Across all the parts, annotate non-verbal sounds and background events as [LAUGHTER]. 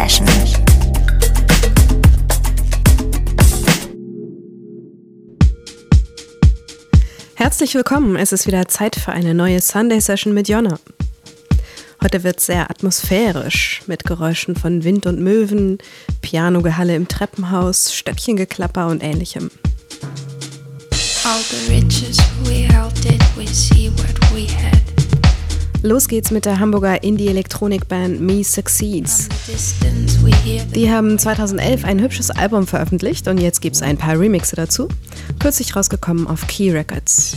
Session. Herzlich willkommen. Es ist wieder Zeit für eine neue Sunday Session mit Jonna. Heute wird sehr atmosphärisch mit Geräuschen von Wind und Möwen, Pianogehalle im Treppenhaus, Stöckchengeklapper und ähnlichem. Los geht's mit der Hamburger Indie-Elektronik-Band Me Succeeds. Die haben 2011 ein hübsches Album veröffentlicht und jetzt gibt's ein paar Remixe dazu. Kürzlich rausgekommen auf Key Records.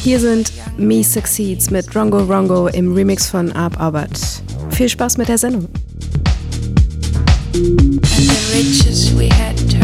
Hier sind Me Succeeds mit Rongo Rongo im Remix von Arp Albert. Viel Spaß mit der Sendung. And the riches we had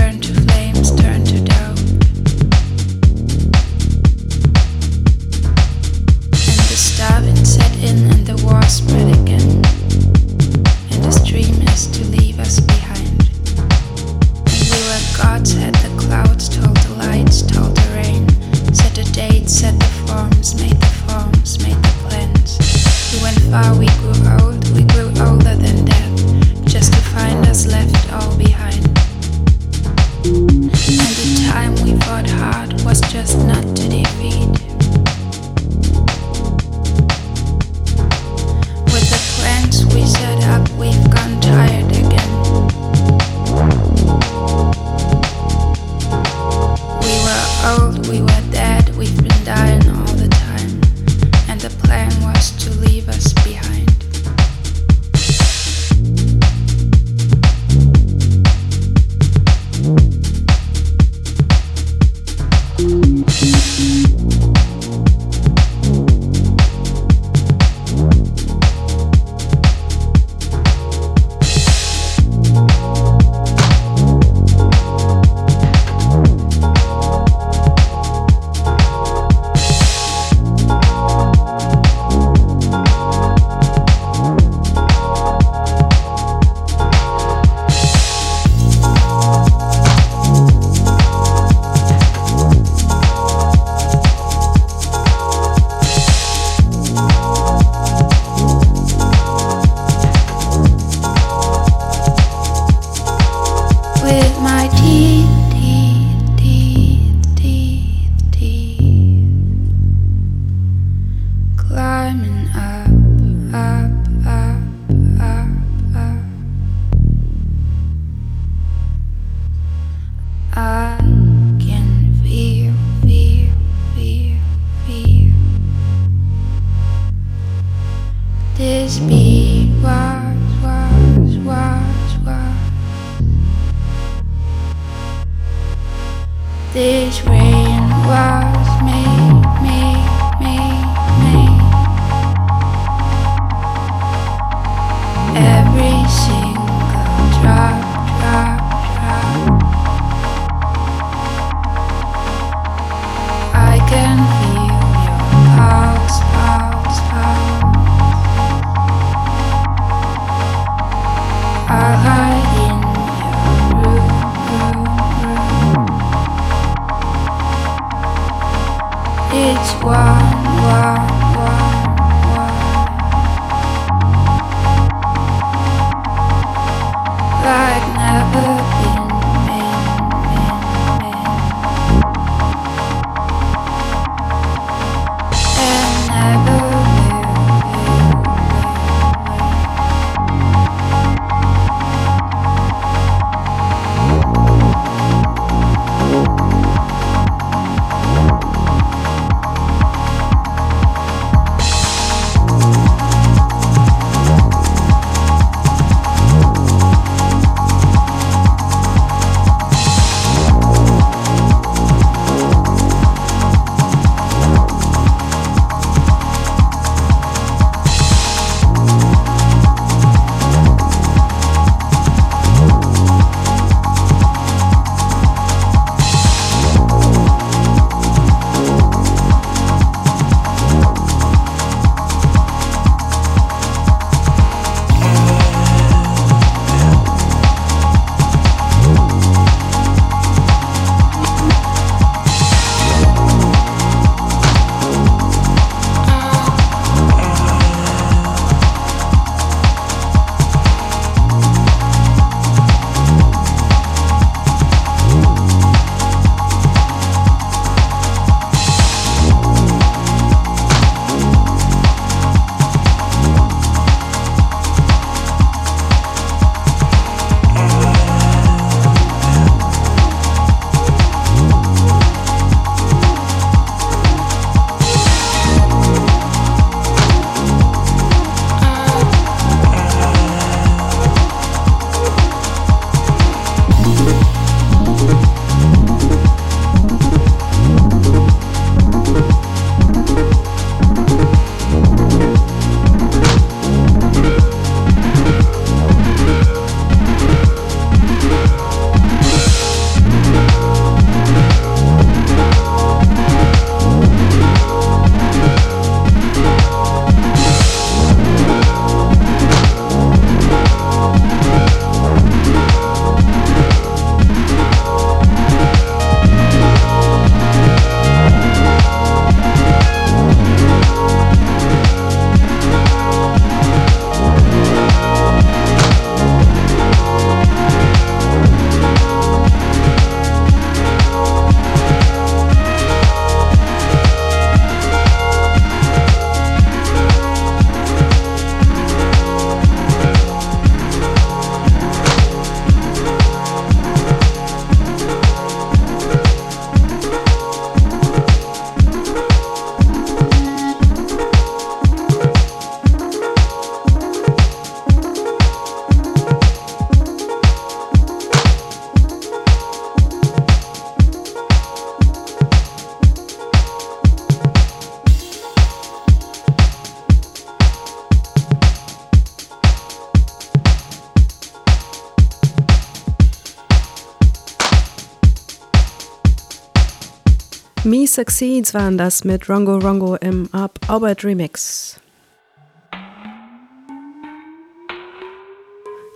Succeeds waren das mit Rongo Rongo im Up Albert Remix.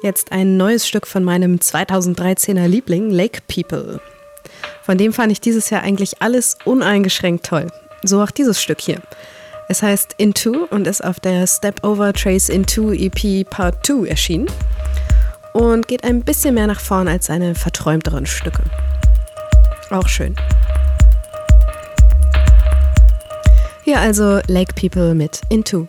Jetzt ein neues Stück von meinem 2013er Liebling Lake People. Von dem fand ich dieses Jahr eigentlich alles uneingeschränkt toll. So auch dieses Stück hier. Es heißt Into und ist auf der Step Over Trace Into EP Part 2 erschienen und geht ein bisschen mehr nach vorn als seine verträumteren Stücke. Auch schön. Hier also Lake People mit Into.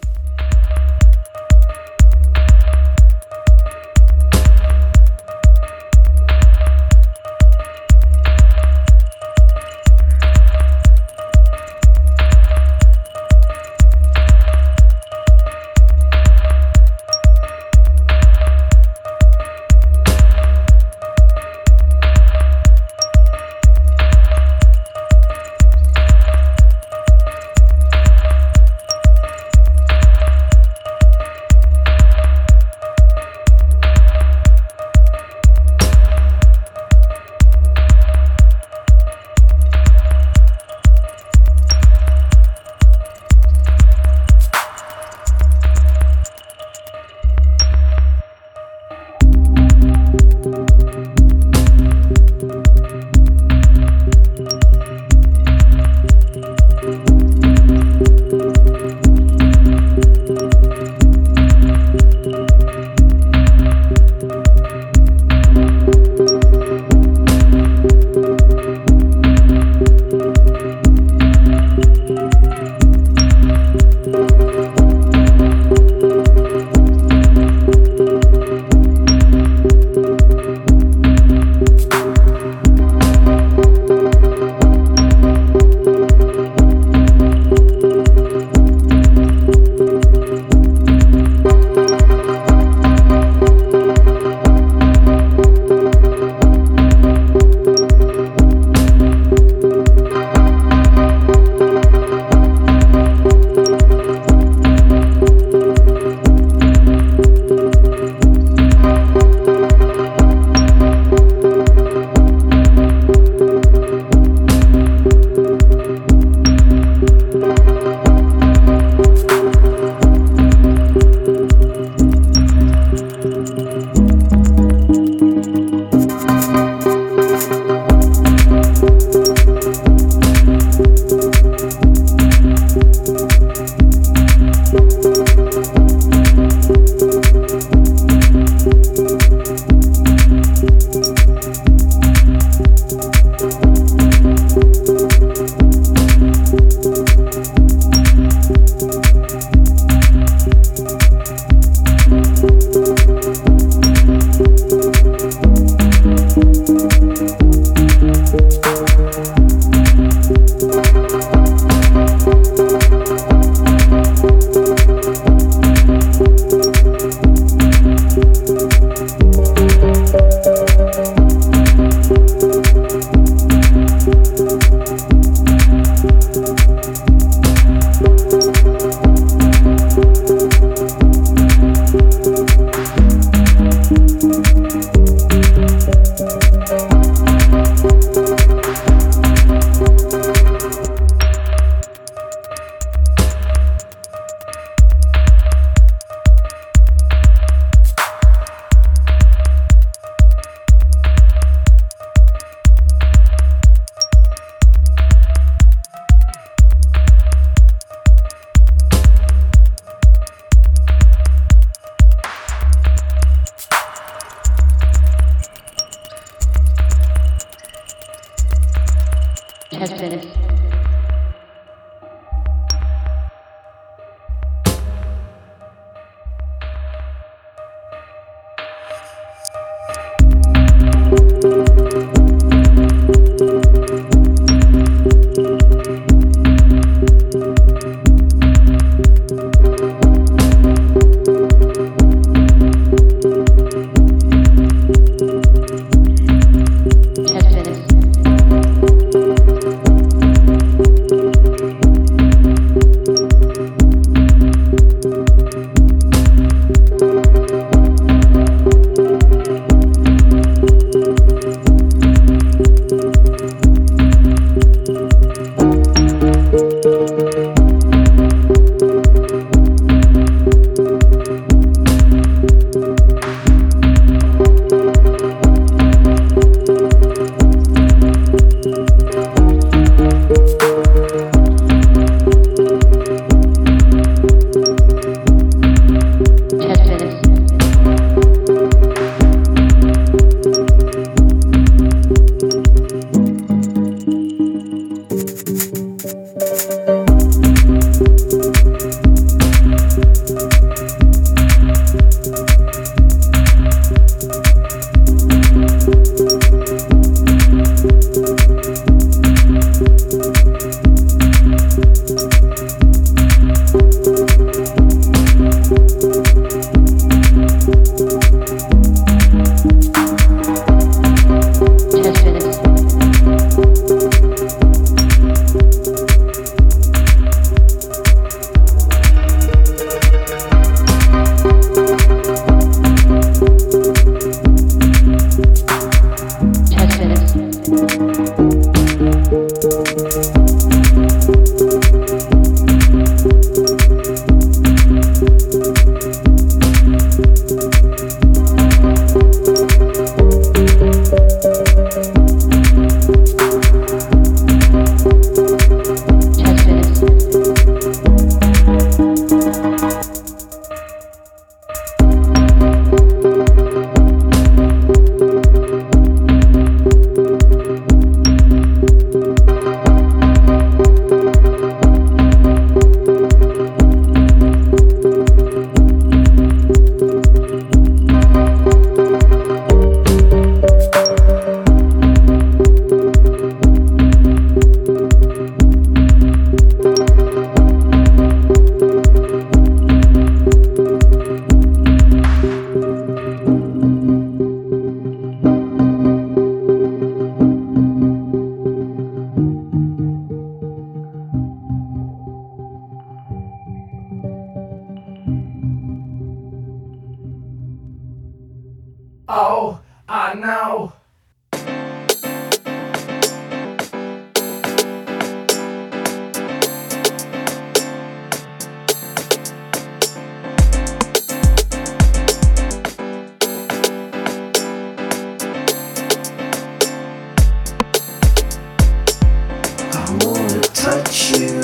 touch you.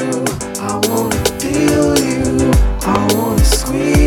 I wanna feel you. I wanna squeeze.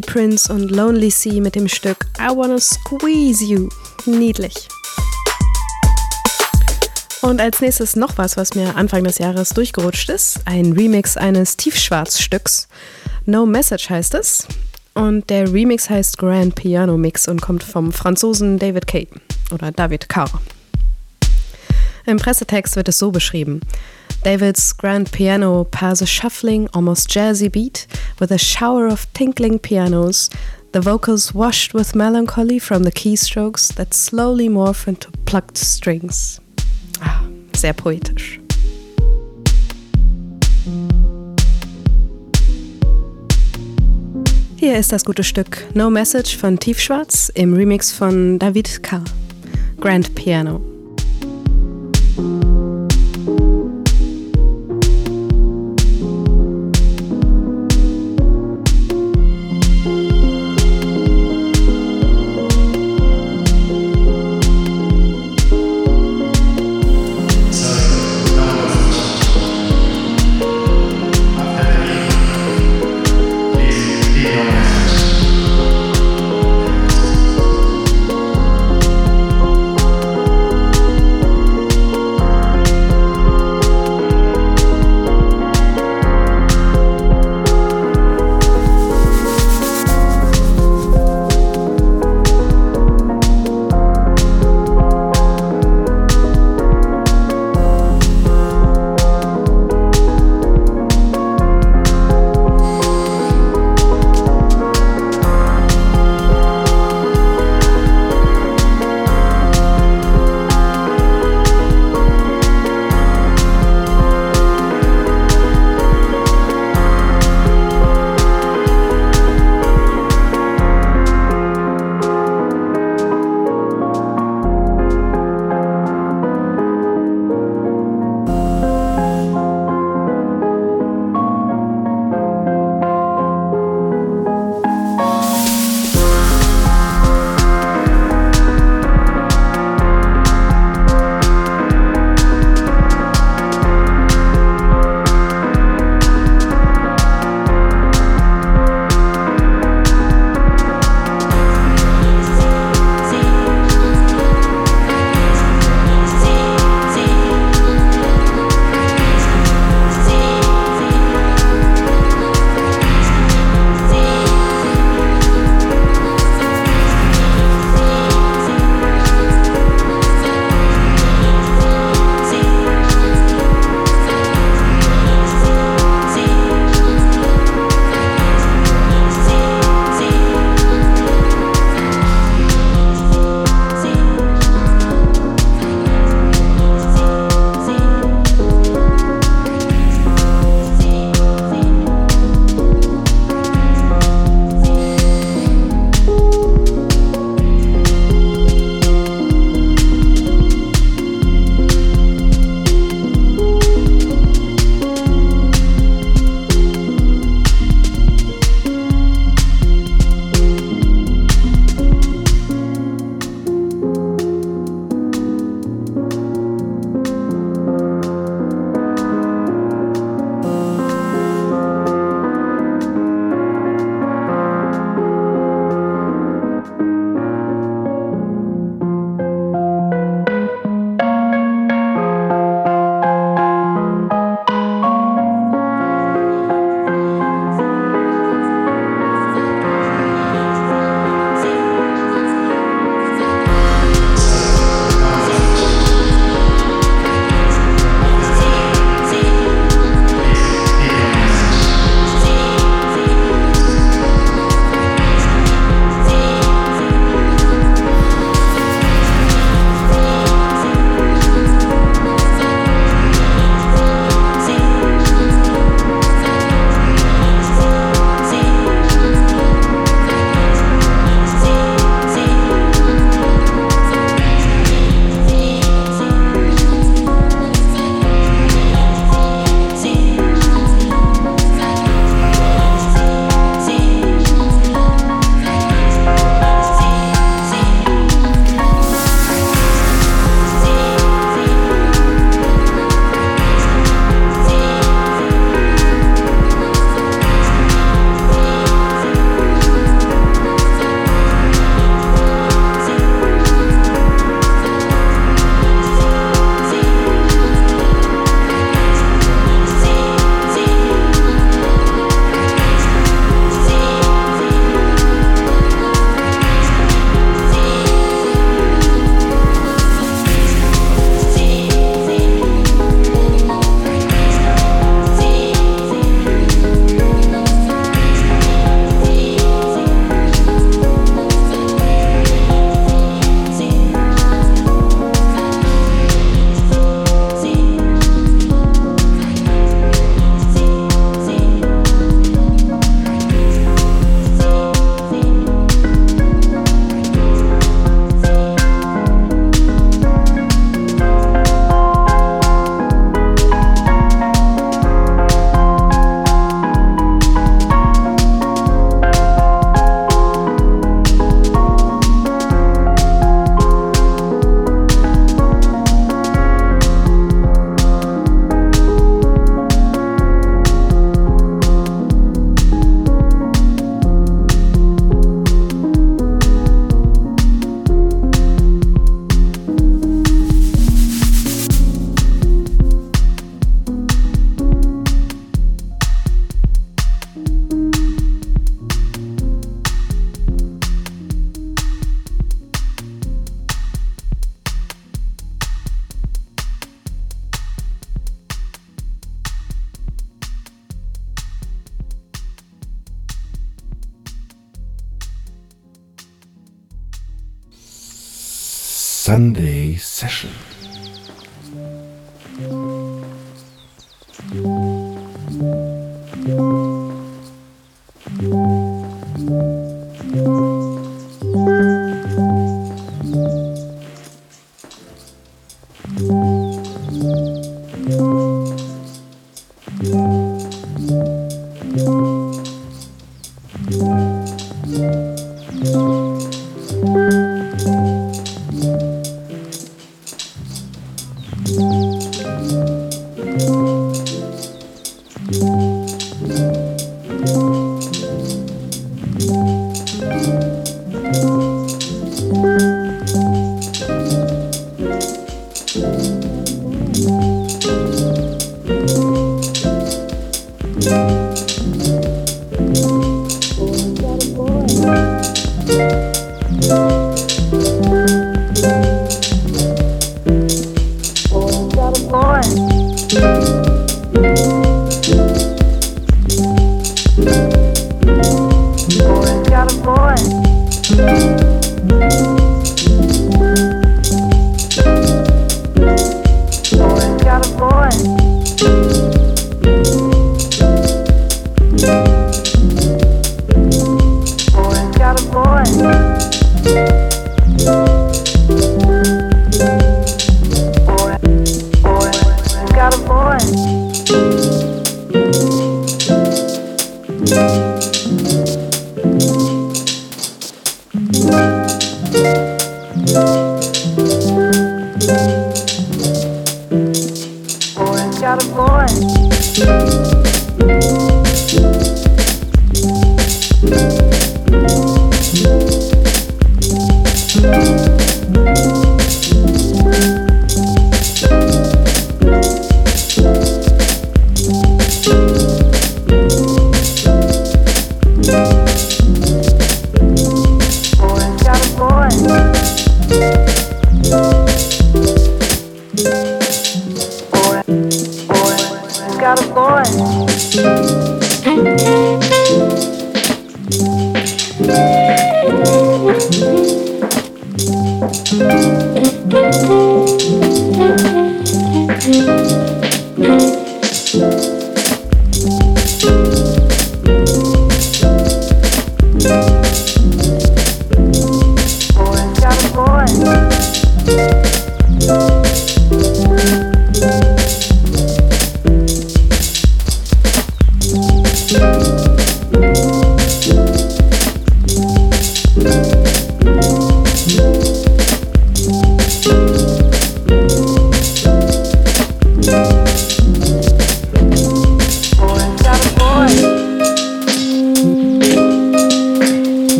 Prince und Lonely Sea mit dem Stück I Wanna Squeeze You. Niedlich. Und als nächstes noch was, was mir Anfang des Jahres durchgerutscht ist. Ein Remix eines Tiefschwarzstücks. No Message heißt es. Und der Remix heißt Grand Piano Mix und kommt vom Franzosen David K. oder David Carr. Im Pressetext wird es so beschrieben. David's grand piano pairs a shuffling, almost jazzy beat with a shower of tinkling pianos, the vocals washed with melancholy from the keystrokes that slowly morph into plucked strings. Ah, sehr poetisch. Hier ist das gute Stück No Message von Tiefschwarz im Remix von David K. Grand Piano.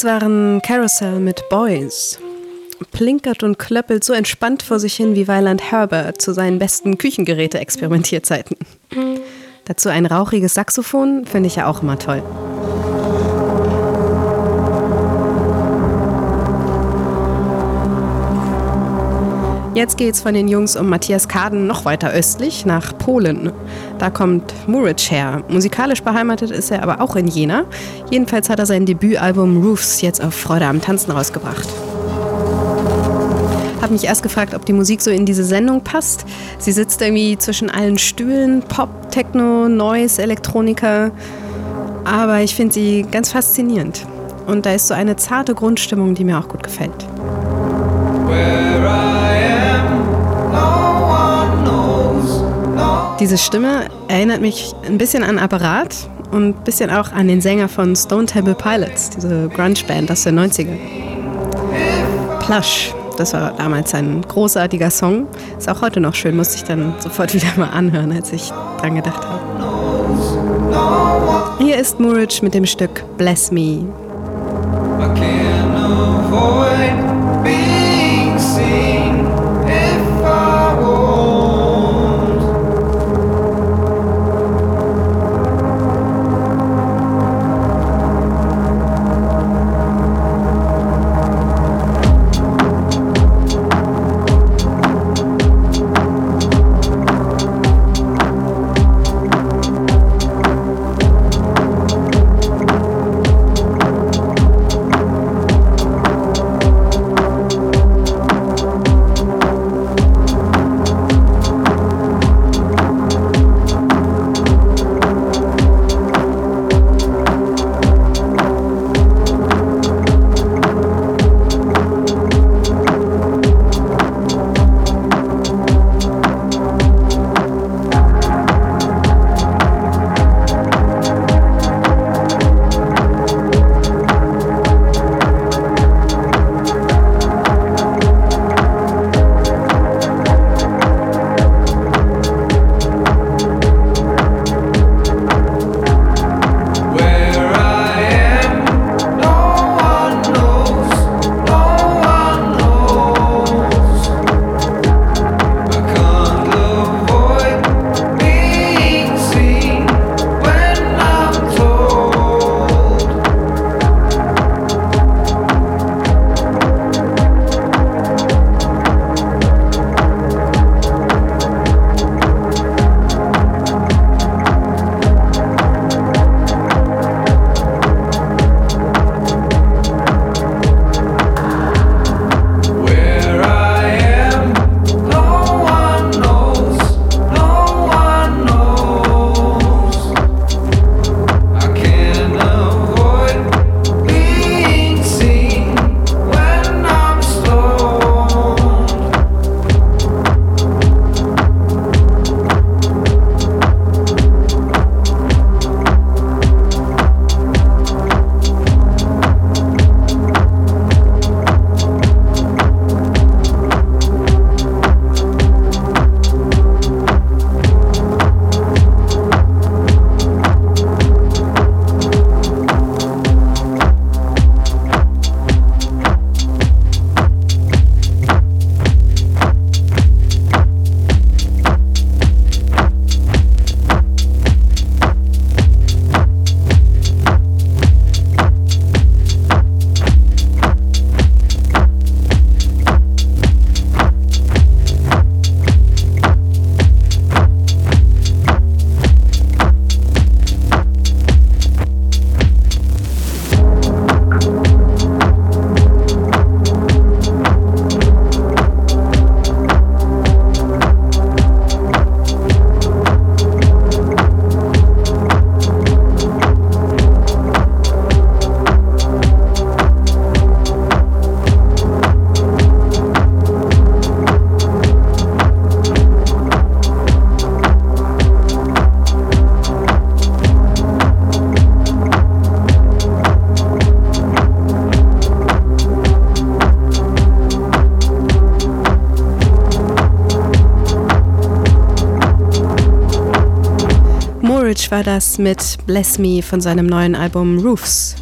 Das waren Carousel mit Boys. Plinkert und klöppelt so entspannt vor sich hin wie Weiland Herbert zu seinen besten Küchengeräte-Experimentierzeiten. Dazu ein rauchiges Saxophon finde ich ja auch immer toll. Jetzt geht's von den Jungs um Matthias Kaden noch weiter östlich nach Polen. Da kommt Muric her. Musikalisch beheimatet ist er aber auch in Jena. Jedenfalls hat er sein Debütalbum Roofs jetzt auf Freude am Tanzen rausgebracht. Hab mich erst gefragt, ob die Musik so in diese Sendung passt. Sie sitzt irgendwie zwischen allen Stühlen, Pop, Techno, Noise, Elektronika. Aber ich finde sie ganz faszinierend. Und da ist so eine zarte Grundstimmung, die mir auch gut gefällt. Diese Stimme erinnert mich ein bisschen an Apparat und ein bisschen auch an den Sänger von Stone Temple Pilots, diese Grunge-Band aus den 90ern. Plush, das war damals ein großartiger Song. Ist auch heute noch schön, musste ich dann sofort [LAUGHS] wieder mal anhören, als ich dran gedacht habe. Hier ist Muric mit dem Stück Bless Me. I can't avoid being seen war das mit Bless Me von seinem neuen Album Roofs.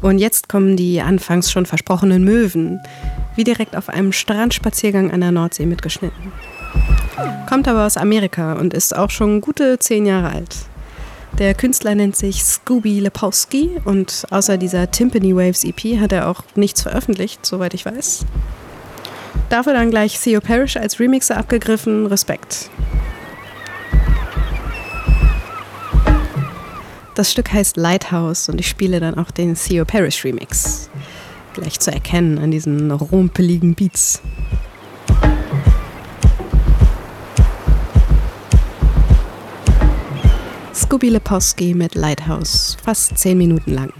Und jetzt kommen die anfangs schon versprochenen Möwen, wie direkt auf einem Strandspaziergang an der Nordsee mitgeschnitten. Kommt aber aus Amerika und ist auch schon gute zehn Jahre alt. Der Künstler nennt sich Scooby Lepowski und außer dieser Timpani Waves EP hat er auch nichts veröffentlicht, soweit ich weiß. Dafür dann gleich Theo Parrish als Remixer abgegriffen, Respekt. Das Stück heißt Lighthouse und ich spiele dann auch den Theo Parrish Remix. Gleich zu erkennen an diesen rumpeligen Beats. Scooby Lepowski mit Lighthouse, fast 10 Minuten lang.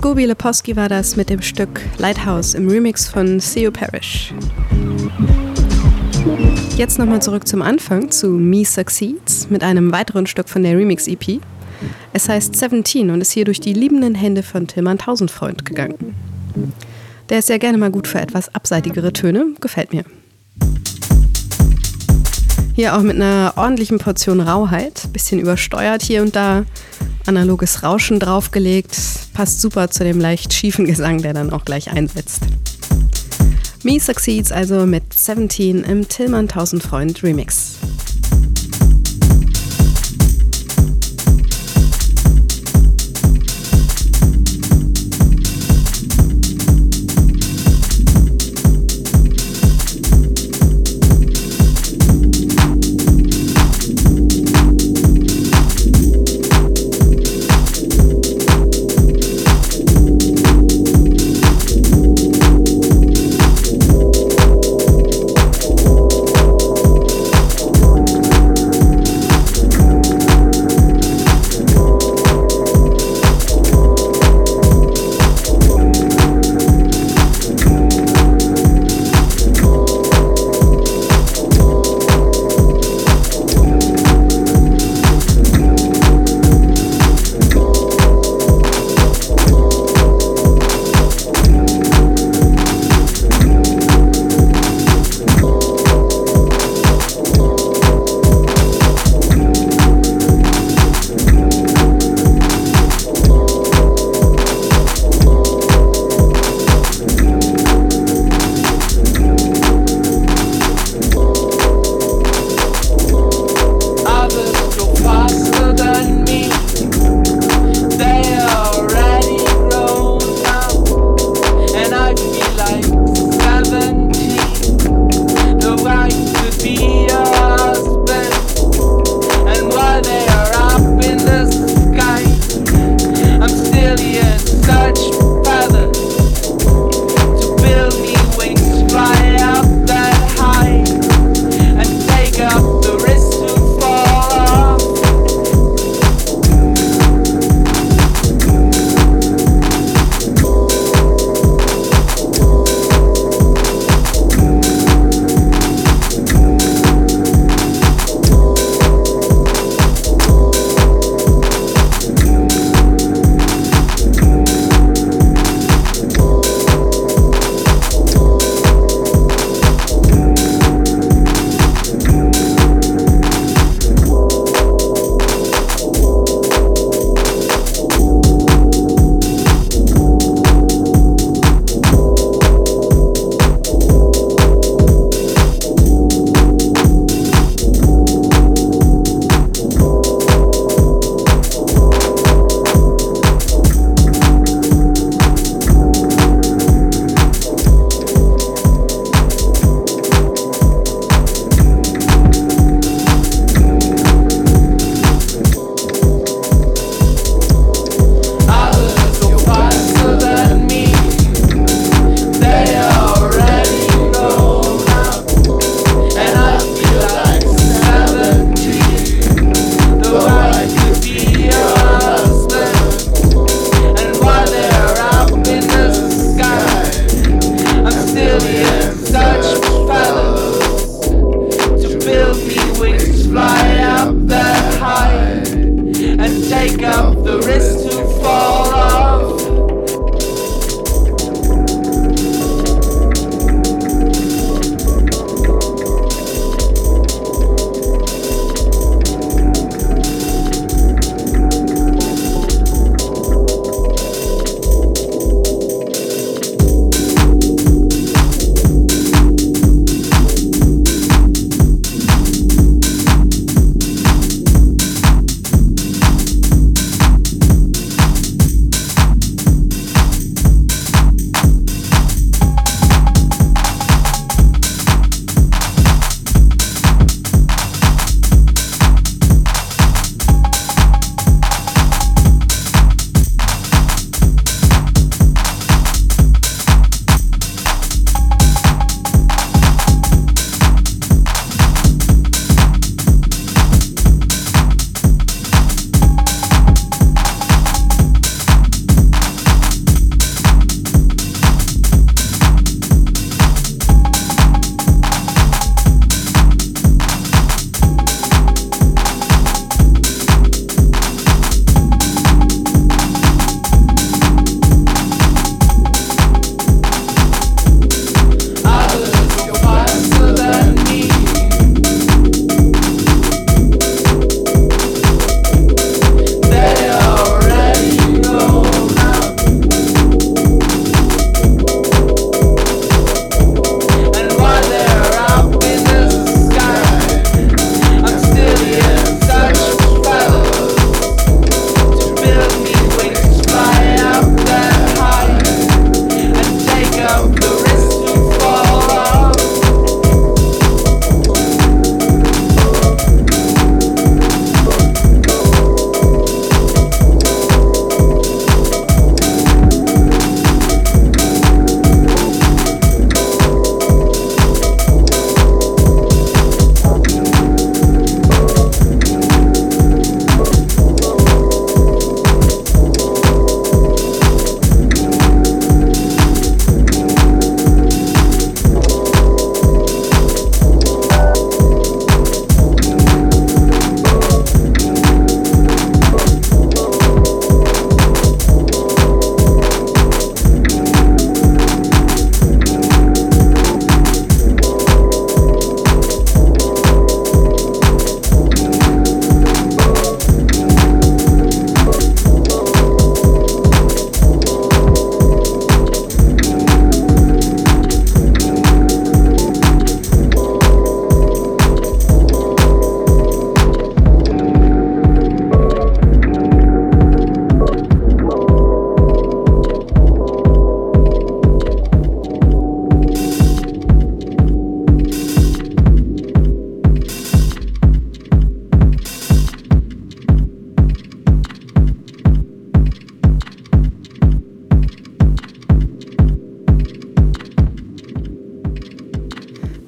Scooby Leposki war das mit dem Stück Lighthouse im Remix von Theo Parrish. Jetzt nochmal zurück zum Anfang zu Me Succeeds mit einem weiteren Stück von der Remix-EP. Es heißt 17 und ist hier durch die liebenden Hände von Tilman Tausendfreund gegangen. Der ist ja gerne mal gut für etwas abseitigere Töne, gefällt mir. Hier auch mit einer ordentlichen Portion Rauheit, bisschen übersteuert hier und da, analoges Rauschen draufgelegt, passt super zu dem leicht schiefen Gesang, der dann auch gleich einsetzt. Me Succeeds also mit 17 im Tillmann Tausendfreund Remix.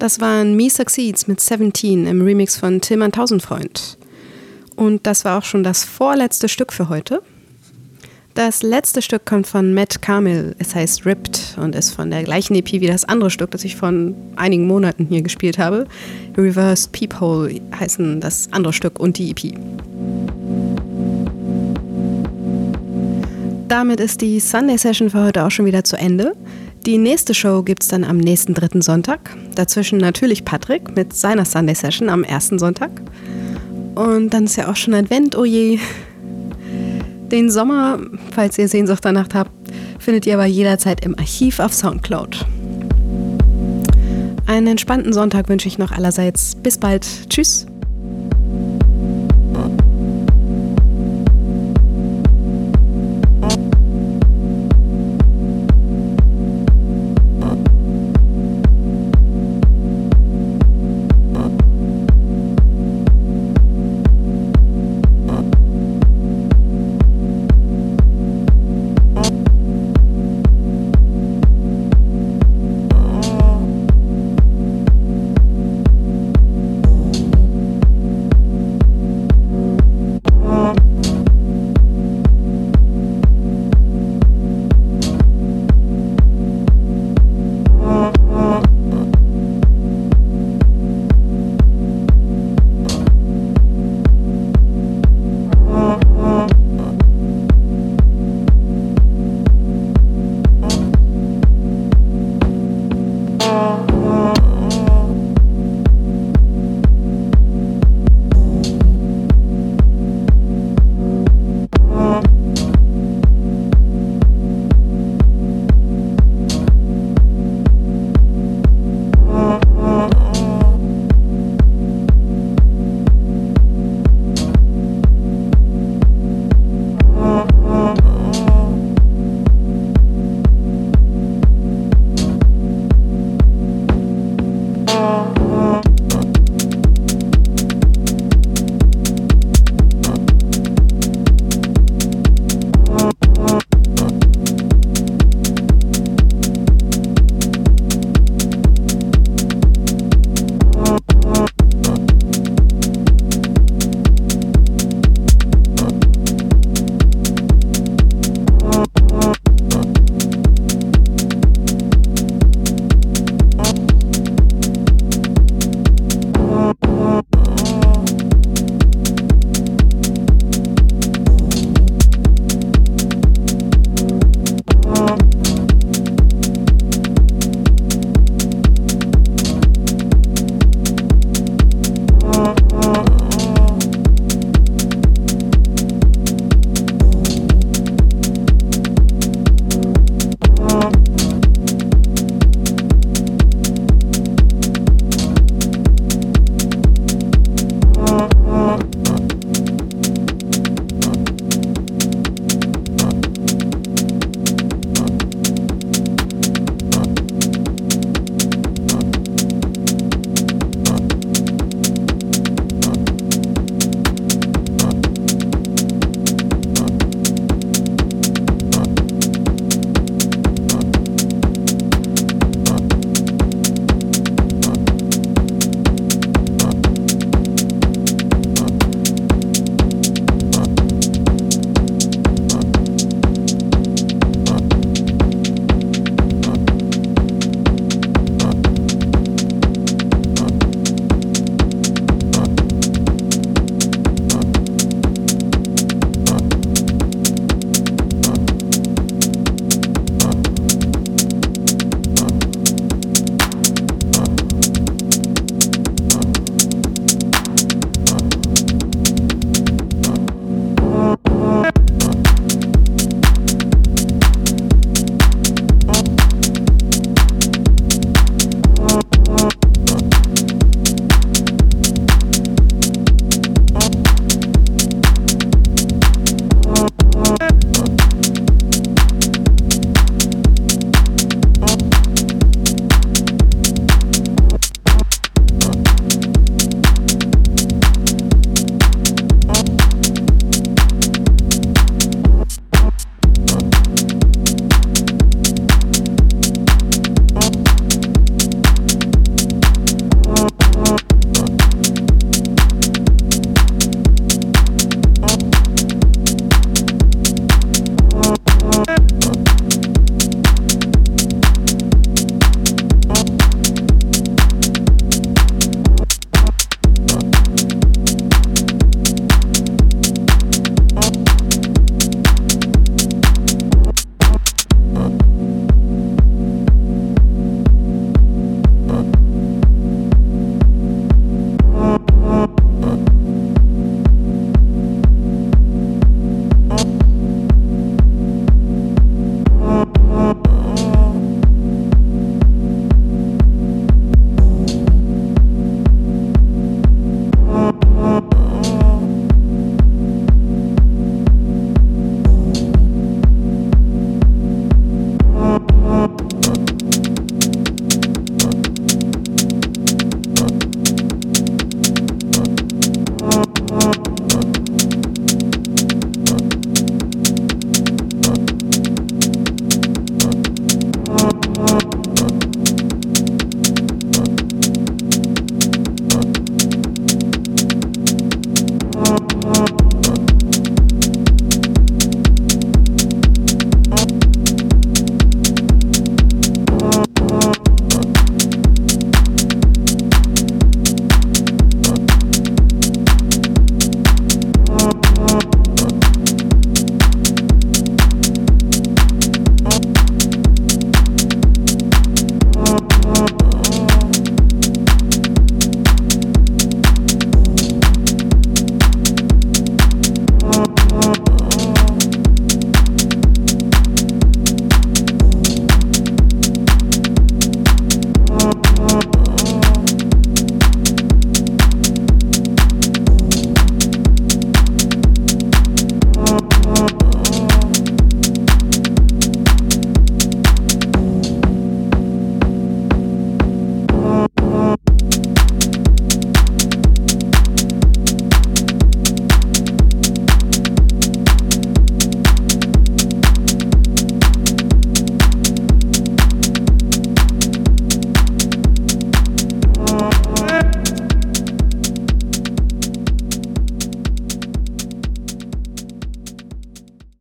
Das waren Me Succeeds mit 17 im Remix von Tillmann Tausendfreund. Und das war auch schon das vorletzte Stück für heute. Das letzte Stück kommt von Matt Carmel. Es heißt Ripped und ist von der gleichen EP wie das andere Stück, das ich vor einigen Monaten hier gespielt habe. Reversed Peephole heißen das andere Stück und die EP. Damit ist die Sunday Session für heute auch schon wieder zu Ende. Die nächste Show gibt es dann am nächsten dritten Sonntag. Dazwischen natürlich Patrick mit seiner Sunday Session am ersten Sonntag. Und dann ist ja auch schon Advent, oh je. Den Sommer, falls ihr Sehnsucht danach habt, findet ihr aber jederzeit im Archiv auf Soundcloud. Einen entspannten Sonntag wünsche ich noch allerseits. Bis bald. Tschüss.